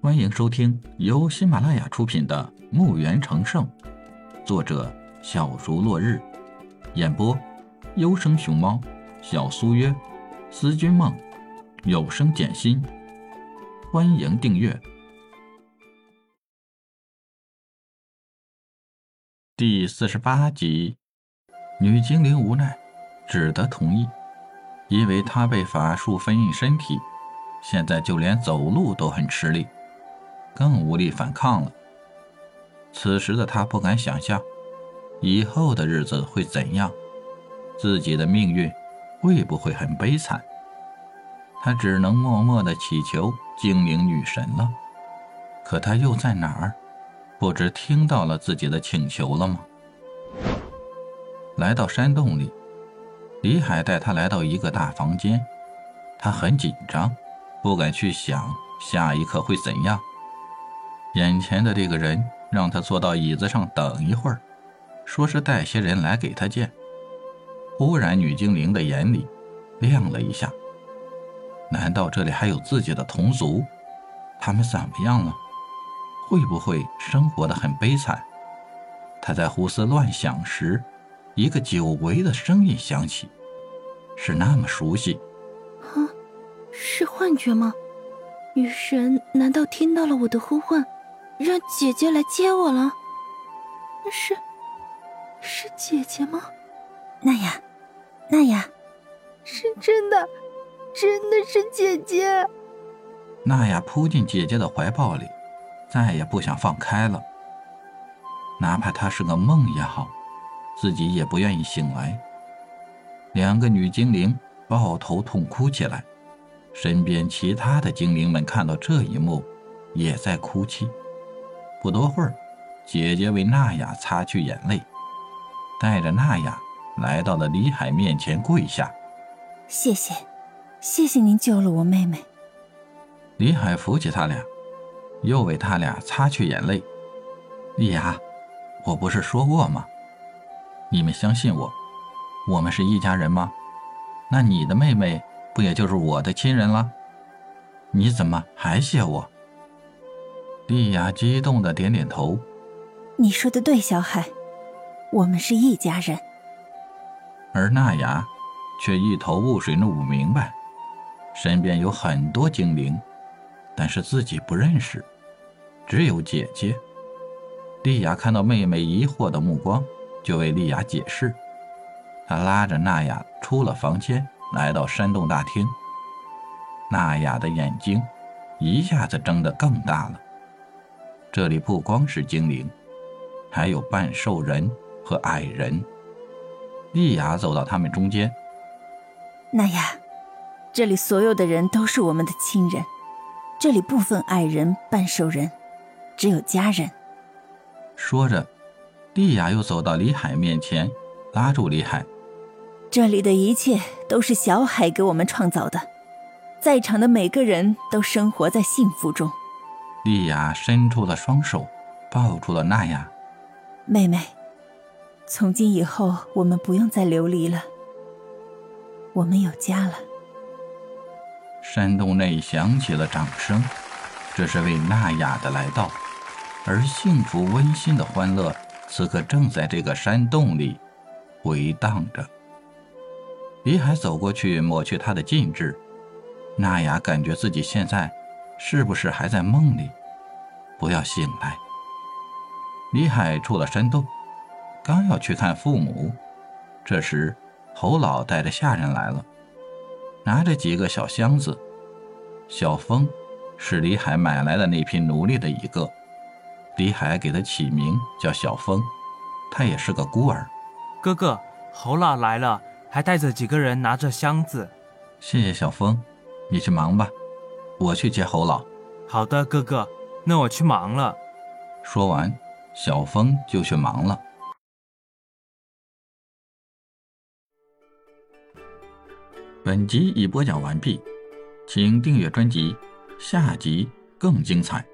欢迎收听由喜马拉雅出品的《墓园成圣》，作者小竹落日，演播优生熊猫、小苏约、思君梦、有声简心。欢迎订阅第四十八集。女精灵无奈，只得同意，因为她被法术封印身体。现在就连走路都很吃力，更无力反抗了。此时的他不敢想象，以后的日子会怎样，自己的命运会不会很悲惨。他只能默默的祈求精灵女神了。可她又在哪儿？不知听到了自己的请求了吗？来到山洞里，李海带他来到一个大房间，他很紧张。不敢去想下一刻会怎样。眼前的这个人让他坐到椅子上等一会儿，说是带些人来给他见。忽然，女精灵的眼里亮了一下。难道这里还有自己的同族？他们怎么样了？会不会生活的很悲惨？他在胡思乱想时，一个久违的声音响起，是那么熟悉。啊是幻觉吗？女神难道听到了我的呼唤，让姐姐来接我了？是，是姐姐吗？娜雅，娜雅，是真的，真的是姐姐。娜雅扑进姐姐的怀抱里，再也不想放开了。哪怕她是个梦也好，自己也不愿意醒来。两个女精灵抱头痛哭起来。身边其他的精灵们看到这一幕，也在哭泣。不多会儿，姐姐为娜雅擦去眼泪，带着娜雅来到了李海面前跪下：“谢谢，谢谢您救了我妹妹。”李海扶起他俩，又为他俩擦去眼泪。丽雅，我不是说过吗？你们相信我，我们是一家人吗？那你的妹妹？不也就是我的亲人了？你怎么还谢我？丽雅激动的点点头。你说的对，小海，我们是一家人。而娜雅却一头雾水，弄不明白。身边有很多精灵，但是自己不认识，只有姐姐。丽雅看到妹妹疑惑的目光，就为丽雅解释。她拉着娜雅出了房间。来到山洞大厅，娜雅的眼睛一下子睁得更大了。这里不光是精灵，还有半兽人和矮人。莉亚走到他们中间，娜雅，这里所有的人都是我们的亲人，这里不分矮人、半兽人，只有家人。说着，莉亚又走到李海面前，拉住李海。这里的一切都是小海给我们创造的，在场的每个人都生活在幸福中。丽雅伸出了双手，抱住了娜雅。妹妹，从今以后我们不用再流离了，我们有家了。山洞内响起了掌声，这是为娜雅的来到，而幸福温馨的欢乐此刻正在这个山洞里回荡着。李海走过去抹去他的禁制，娜雅感觉自己现在是不是还在梦里？不要醒来。李海出了山洞，刚要去看父母，这时侯老带着下人来了，拿着几个小箱子。小峰是李海买来的那批奴隶的一个，李海给他起名叫小峰，他也是个孤儿。哥哥，侯老来了。还带着几个人拿着箱子，谢谢小峰，你去忙吧，我去接侯老。好的，哥哥，那我去忙了。说完，小峰就去忙了。本集已播讲完毕，请订阅专辑，下集更精彩。